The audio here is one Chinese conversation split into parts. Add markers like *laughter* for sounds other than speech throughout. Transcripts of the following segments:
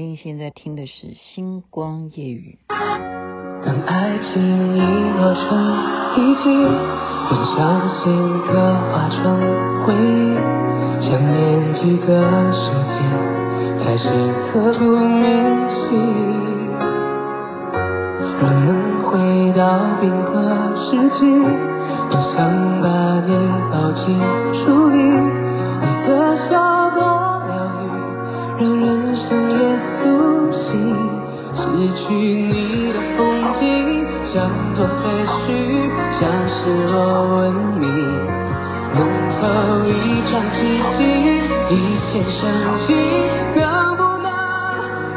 您现在听的是《星光夜语》。当爱情已落成遗迹，用相信刻画成回忆，想念几个世纪，开始刻骨铭心。若能回到冰河时期，多想把你抱紧处理，你的笑失去你的风景，像座废墟，像失落文明，能否一场奇迹，一线生机，能不能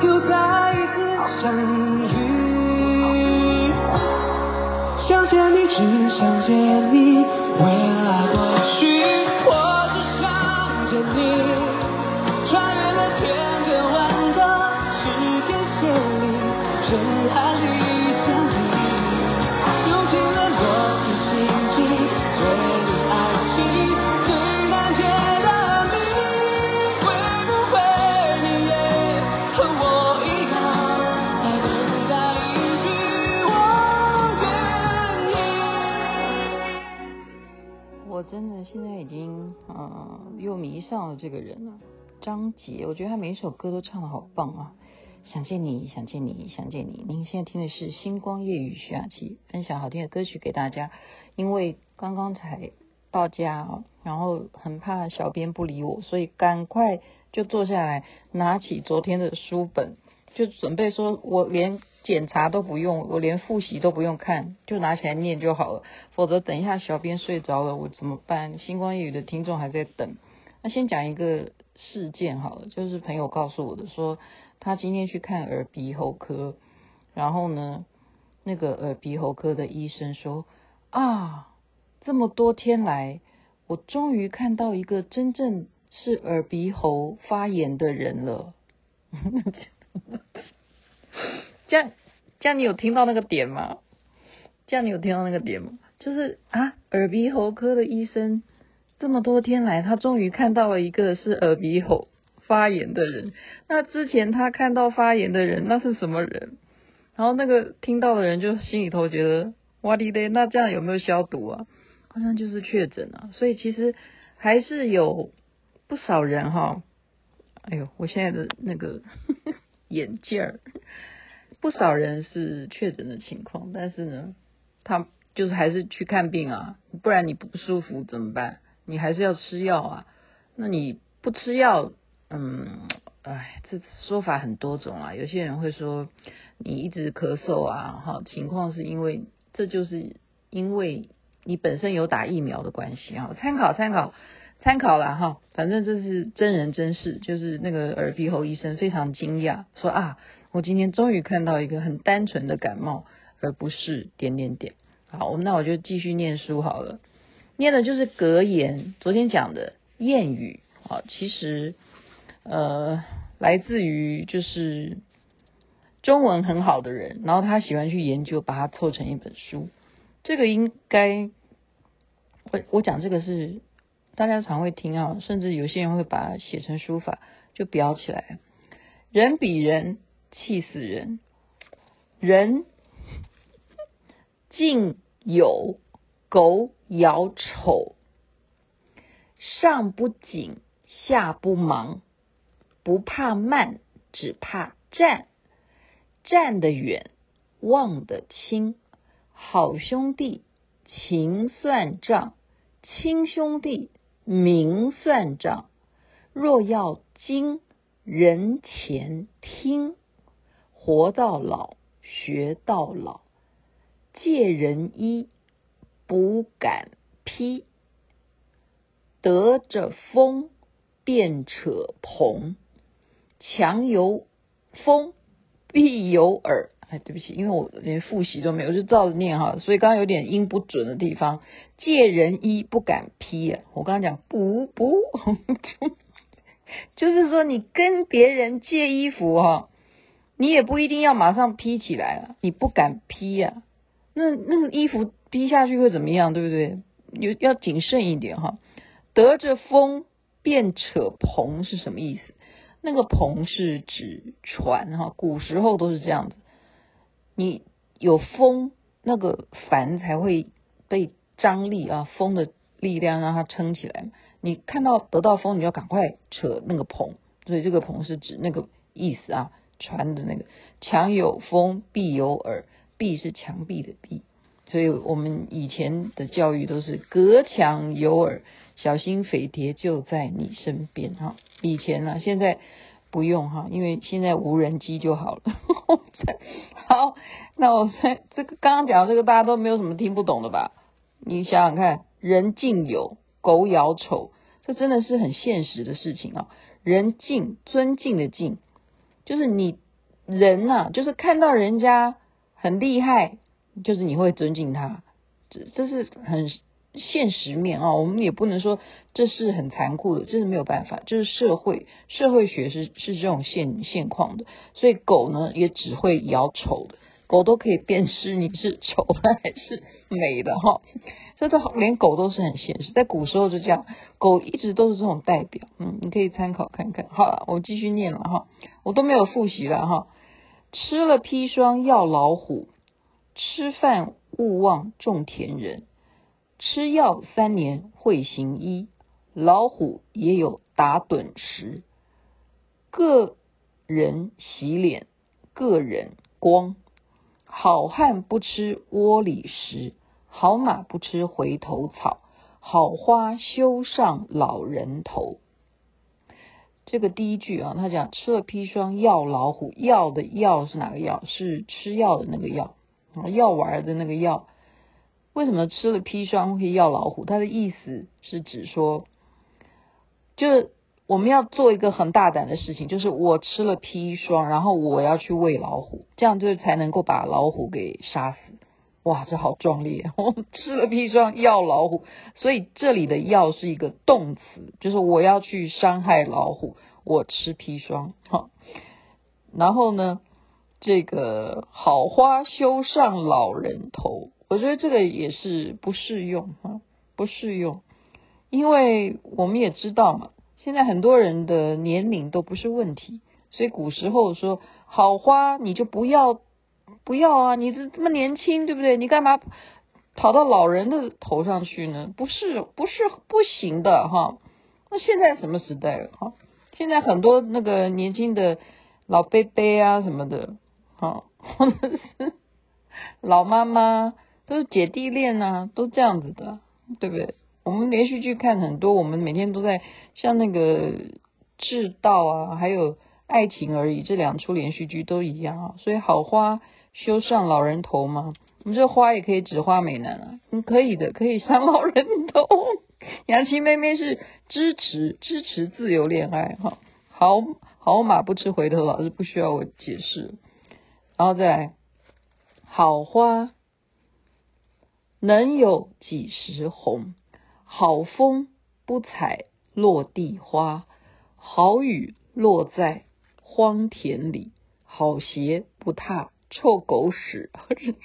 又再一次相遇？想见你，只想见你，这个人啊，张杰。我觉得他每一首歌都唱得好棒啊！想见你，想见你，想见你。您现在听的是《星光夜雨》，徐雅琪分享好听的歌曲给大家。因为刚刚才到家，然后很怕小编不理我，所以赶快就坐下来，拿起昨天的书本，就准备说，我连检查都不用，我连复习都不用看，就拿起来念就好了。否则等一下小编睡着了，我怎么办？《星光夜雨》的听众还在等。那先讲一个事件好了，就是朋友告诉我的，说他今天去看耳鼻喉科，然后呢，那个耳鼻喉科的医生说啊，这么多天来，我终于看到一个真正是耳鼻喉发炎的人了。这样，这样你有听到那个点吗？这样你有听到那个点吗？就是啊，耳鼻喉科的医生。这么多天来，他终于看到了一个是耳鼻喉发炎的人。那之前他看到发炎的人，那是什么人？然后那个听到的人就心里头觉得，哇滴嘞，那这样有没有消毒啊？好像就是确诊啊。所以其实还是有不少人哈。哎呦，我现在的那个 *laughs* 眼镜儿，不少人是确诊的情况，但是呢，他就是还是去看病啊，不然你不舒服怎么办？你还是要吃药啊？那你不吃药，嗯，哎，这说法很多种啊。有些人会说你一直咳嗽啊，哈，情况是因为这就是因为你本身有打疫苗的关系啊。参考参考参考啦哈，反正这是真人真事，就是那个耳鼻喉医生非常惊讶，说啊，我今天终于看到一个很单纯的感冒，而不是点点点。好，那我就继续念书好了。念的就是格言，昨天讲的谚语啊，其实呃来自于就是中文很好的人，然后他喜欢去研究，把它凑成一本书。这个应该我我讲这个是大家常会听啊，甚至有些人会把它写成书法，就裱起来。人比人气死人，人敬有。狗咬丑，上不紧，下不忙，不怕慢，只怕站。站得远，望得清。好兄弟，情算账；亲兄弟，明算账。若要精，人前听。活到老，学到老。借人衣。不敢披，得着风便扯篷，强有风必有耳。哎，对不起，因为我连复习都没有，就照着念哈，所以刚刚有点音不准的地方。借人衣不敢披啊，我刚刚讲不不，*laughs* 就是说你跟别人借衣服哈，你也不一定要马上披起来了，你不敢披呀，那那个衣服。披下去会怎么样？对不对？有要谨慎一点哈。得着风便扯篷是什么意思？那个篷是指船哈，古时候都是这样子。你有风，那个帆才会被张力啊，风的力量让它撑起来。你看到得到风，你要赶快扯那个篷，所以这个篷是指那个意思啊，船的那个。墙有风，壁有耳，壁是墙壁的壁，所以我们以前的教育都是隔墙有耳，小心飞碟就在你身边哈。以前呢、啊，现在不用哈，因为现在无人机就好了。*laughs* 好，那我这个刚刚讲的这个大家都没有什么听不懂的吧？你想想看，人敬友。狗咬丑，这真的是很现实的事情啊！人敬，尊敬的敬，就是你人呐、啊，就是看到人家很厉害，就是你会尊敬他，这这是很现实面啊。我们也不能说这是很残酷的，这是没有办法，就是社会社会学是是这种现现况的。所以狗呢，也只会咬丑的，狗都可以辨识你是丑的还是美的哈。这都连狗都是很现实，在古时候就这样，狗一直都是这种代表。嗯，你可以参考看看。好了，我继续念了哈，我都没有复习了哈。吃了砒霜药老虎，吃饭勿忘种田人。吃药三年会行医，老虎也有打盹时。个人洗脸，个人光。好汉不吃窝里食。好马不吃回头草，好花休上老人头。这个第一句啊，他讲吃了砒霜药老虎，药的药是哪个药？是吃药的那个药，药丸的那个药。为什么吃了砒霜会药老虎？他的意思是指说，就是我们要做一个很大胆的事情，就是我吃了砒霜，然后我要去喂老虎，这样就才能够把老虎给杀死。哇，这好壮烈！*laughs* 我吃了砒霜药老虎，所以这里的药是一个动词，就是我要去伤害老虎，我吃砒霜。哈，然后呢，这个好花休上老人头，我觉得这个也是不适用哈，不适用，因为我们也知道嘛，现在很多人的年龄都不是问题，所以古时候说好花你就不要。不要啊！你这这么年轻，对不对？你干嘛跑到老人的头上去呢？不是，不是不行的哈。那现在什么时代了哈？现在很多那个年轻的老伯伯啊什么的，哈，或者是老妈妈，都是姐弟恋啊，都这样子的，对不对？我们连续剧看很多，我们每天都在像那个《志道》啊，还有《爱情而已》这两出连续剧都一样啊。所以好花。修上老人头吗？我们这花也可以指花美男啊，嗯，可以的，可以上老人头。杨琪妹妹是支持支持自由恋爱哈，好好马不吃回头草，是不需要我解释。然后再来，好花能有几时红？好风不采落地花，好雨落在荒田里，好鞋不踏。臭狗屎，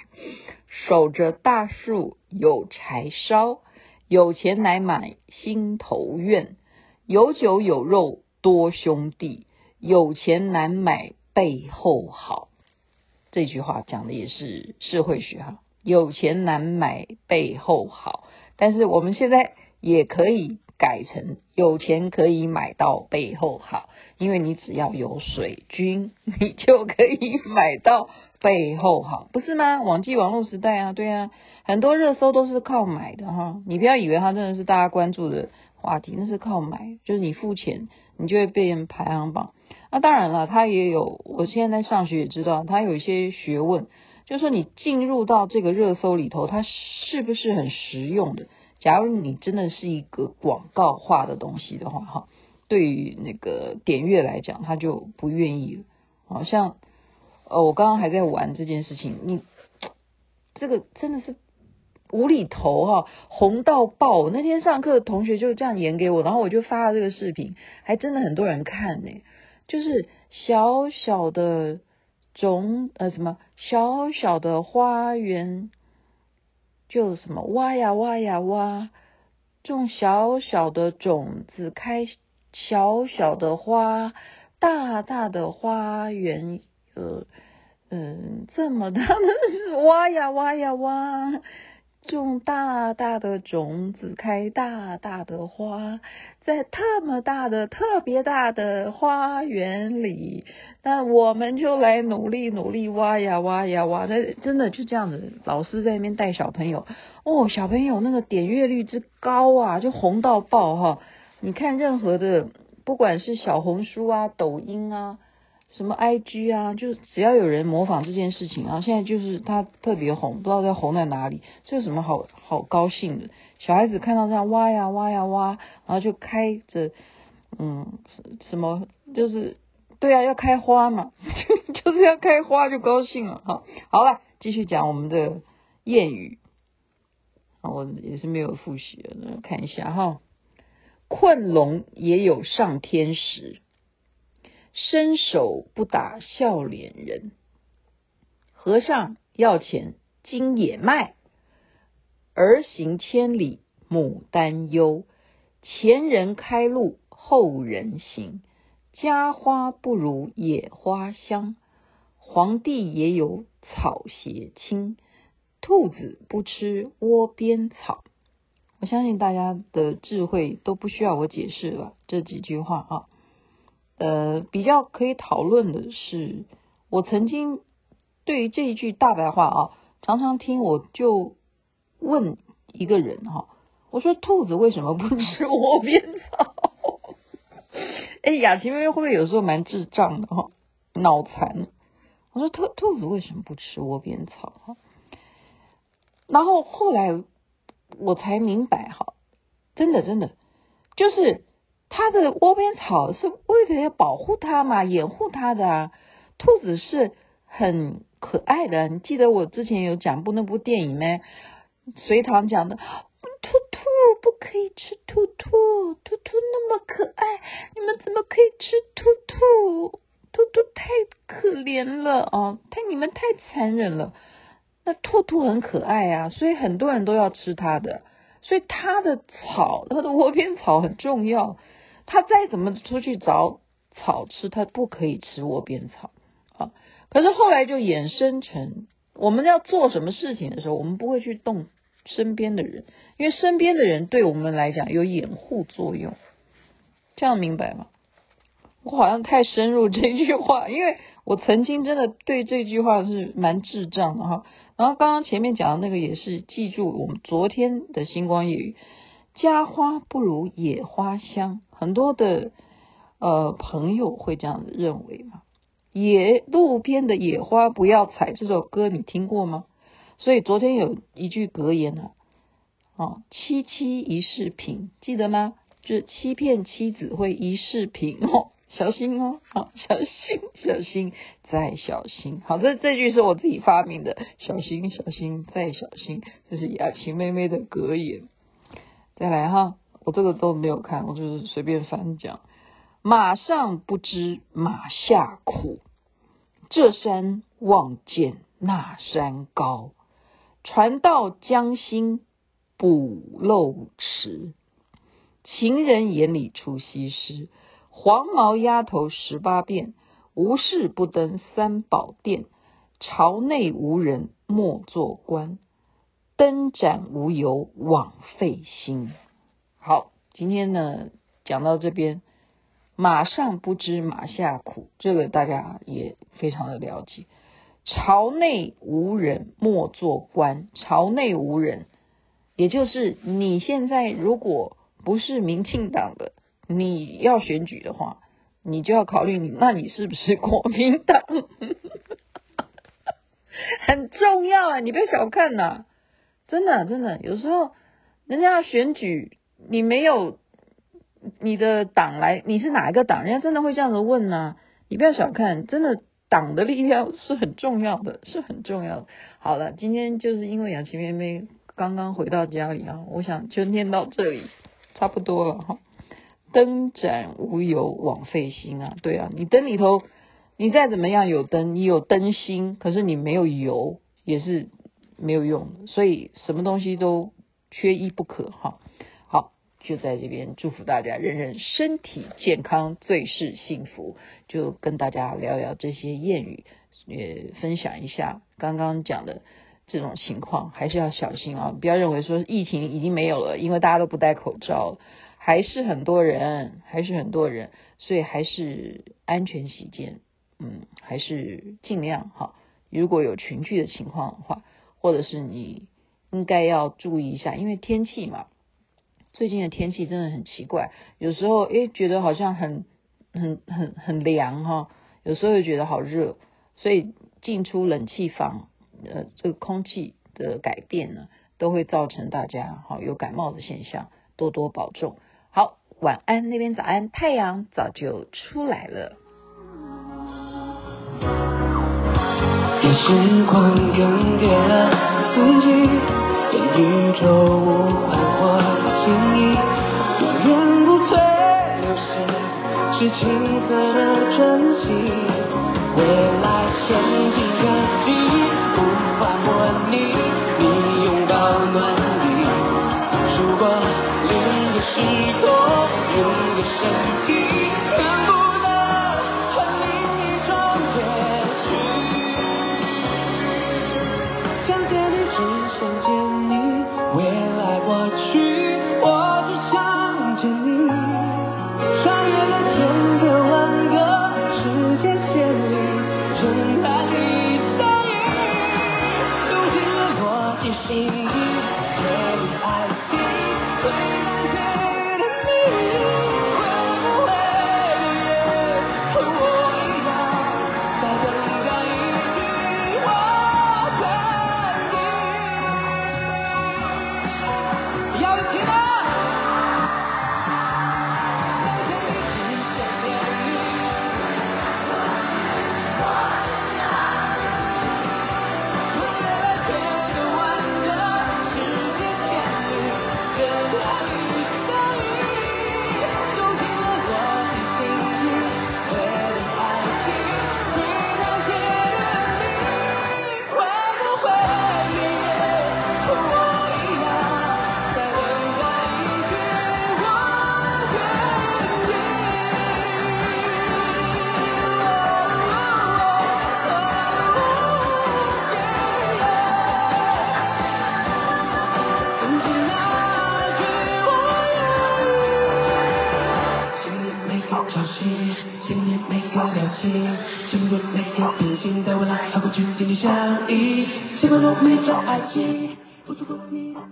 *laughs* 守着大树有柴烧，有钱来买心头怨，有酒有肉多兄弟，有钱难买背后好。这句话讲的也是社会学哈，有钱难买背后好，但是我们现在也可以改成有钱可以买到背后好，因为你只要有水军，*laughs* 你就可以买到。背后好，不是吗？网际网络时代啊，对啊，很多热搜都是靠买的哈。你不要以为它真的是大家关注的话题，那是靠买，就是你付钱，你就会被人排行榜。那当然了，他也有，我现在在上学也知道，他有一些学问，就是说你进入到这个热搜里头，它是不是很实用的？假如你真的是一个广告化的东西的话，哈，对于那个点阅来讲，他就不愿意，好像。呃，我刚刚还在玩这件事情，你这个真的是无厘头哈，红到爆！那天上课同学就这样演给我，然后我就发了这个视频，还真的很多人看呢。就是小小的种呃什么小小的花园，就什么挖呀挖呀挖，种小小的种子开小小的花。大大的花园，呃，嗯，这么大的是挖呀挖呀挖。种大大的种子，开大大的花，在特么大的、特别大的花园里，那我们就来努力努力挖呀挖呀挖。那真的就这样子，老师在那边带小朋友，哦，小朋友那个点阅率之高啊，就红到爆哈！你看任何的，不管是小红书啊、抖音啊。什么 IG 啊，就只要有人模仿这件事情啊，现在就是他特别红，不知道在红在哪里，这有什么好好高兴的？小孩子看到这样挖呀挖呀挖，然后就开着，嗯，什么就是对啊，要开花嘛，*laughs* 就是要开花就高兴了哈。好了，继续讲我们的谚语，我也是没有复习的，看一下哈，困龙也有上天时。伸手不打笑脸人，和尚要钱金也卖，儿行千里母担忧。前人开路后人行，家花不如野花香。皇帝也有草鞋轻，兔子不吃窝边草。我相信大家的智慧都不需要我解释了，这几句话啊。呃，比较可以讨论的是，我曾经对于这一句大白话啊，常常听，我就问一个人哈，我说兔子为什么不吃窝边草？*laughs* 哎，雅琪妹妹会不会有时候蛮智障的哈，脑残？我说兔兔子为什么不吃窝边草？哈，然后后来我才明白哈，真的真的就是。它的窝边草是为了要保护它嘛，掩护它的。兔子是很可爱的，你记得我之前有讲过那部电影没？隋唐讲的，兔兔不可以吃兔兔，兔兔那么可爱，你们怎么可以吃兔兔？兔兔太可怜了啊，太你们太残忍了。那兔兔很可爱啊，所以很多人都要吃它的，所以它的草，它的窝边草很重要。他再怎么出去找草吃，他不可以吃窝边草啊。可是后来就衍生成，我们要做什么事情的时候，我们不会去动身边的人，因为身边的人对我们来讲有掩护作用。这样明白吗？我好像太深入这句话，因为我曾经真的对这句话是蛮智障的哈。然后刚刚前面讲的那个也是，记住我们昨天的星光夜语。家花不如野花香，很多的呃朋友会这样子认为嘛。野路边的野花不要采，这首歌你听过吗？所以昨天有一句格言啊，哦，妻妻一世平，记得吗？就是欺骗妻子会一世平哦，小心哦，好，小心，小心再小心。好，这这句是我自己发明的，小心，小心再小心，这是雅琪妹妹的格言。再来哈，我这个都没有看，我就是随便翻讲。马上不知马下苦，这山望见那山高。船到江心补漏迟，情人眼里出西施。黄毛丫头十八变，无事不登三宝殿。朝内无人莫做官。灯盏无油枉费心。好，今天呢讲到这边，马上不知马下苦，这个大家也非常的了解。朝内无人莫做官，朝内无人，也就是你现在如果不是民进党的，你要选举的话，你就要考虑你，那你是不是国民党？*laughs* 很重要啊，你不要小看呐、啊。真的，真的，有时候人家要选举，你没有你的党来，你是哪一个党？人家真的会这样子问呢、你不要小看，真的党的力量是很重要的，是很重要的。好了，今天就是因为雅琪妹妹刚刚回到家里啊，我想就念到这里差不多了哈。灯盏无油枉费心啊，对啊，你灯里头你再怎么样有灯，你有灯芯，可是你没有油也是。没有用，所以什么东西都缺一不可哈。好，就在这边祝福大家，人人身体健康，最是幸福。就跟大家聊聊这些谚语，也分享一下刚刚讲的这种情况，还是要小心啊！不要认为说疫情已经没有了，因为大家都不戴口罩，还是很多人，还是很多人，所以还是安全起见，嗯，还是尽量哈。如果有群聚的情况的话，或者是你应该要注意一下，因为天气嘛。最近的天气真的很奇怪，有时候诶觉得好像很很很很凉哈，有时候又觉得好热，所以进出冷气房，呃，这个空气的改变呢，都会造成大家好有感冒的现象，多多保重。好，晚安那边早安，太阳早就出来了。任时光更迭了四季，跟宇宙无关。心意永远不退流逝，是青涩的真心。未来先进科技无法模拟你拥抱暖意。如果另一个时空，另一个身体，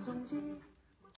정신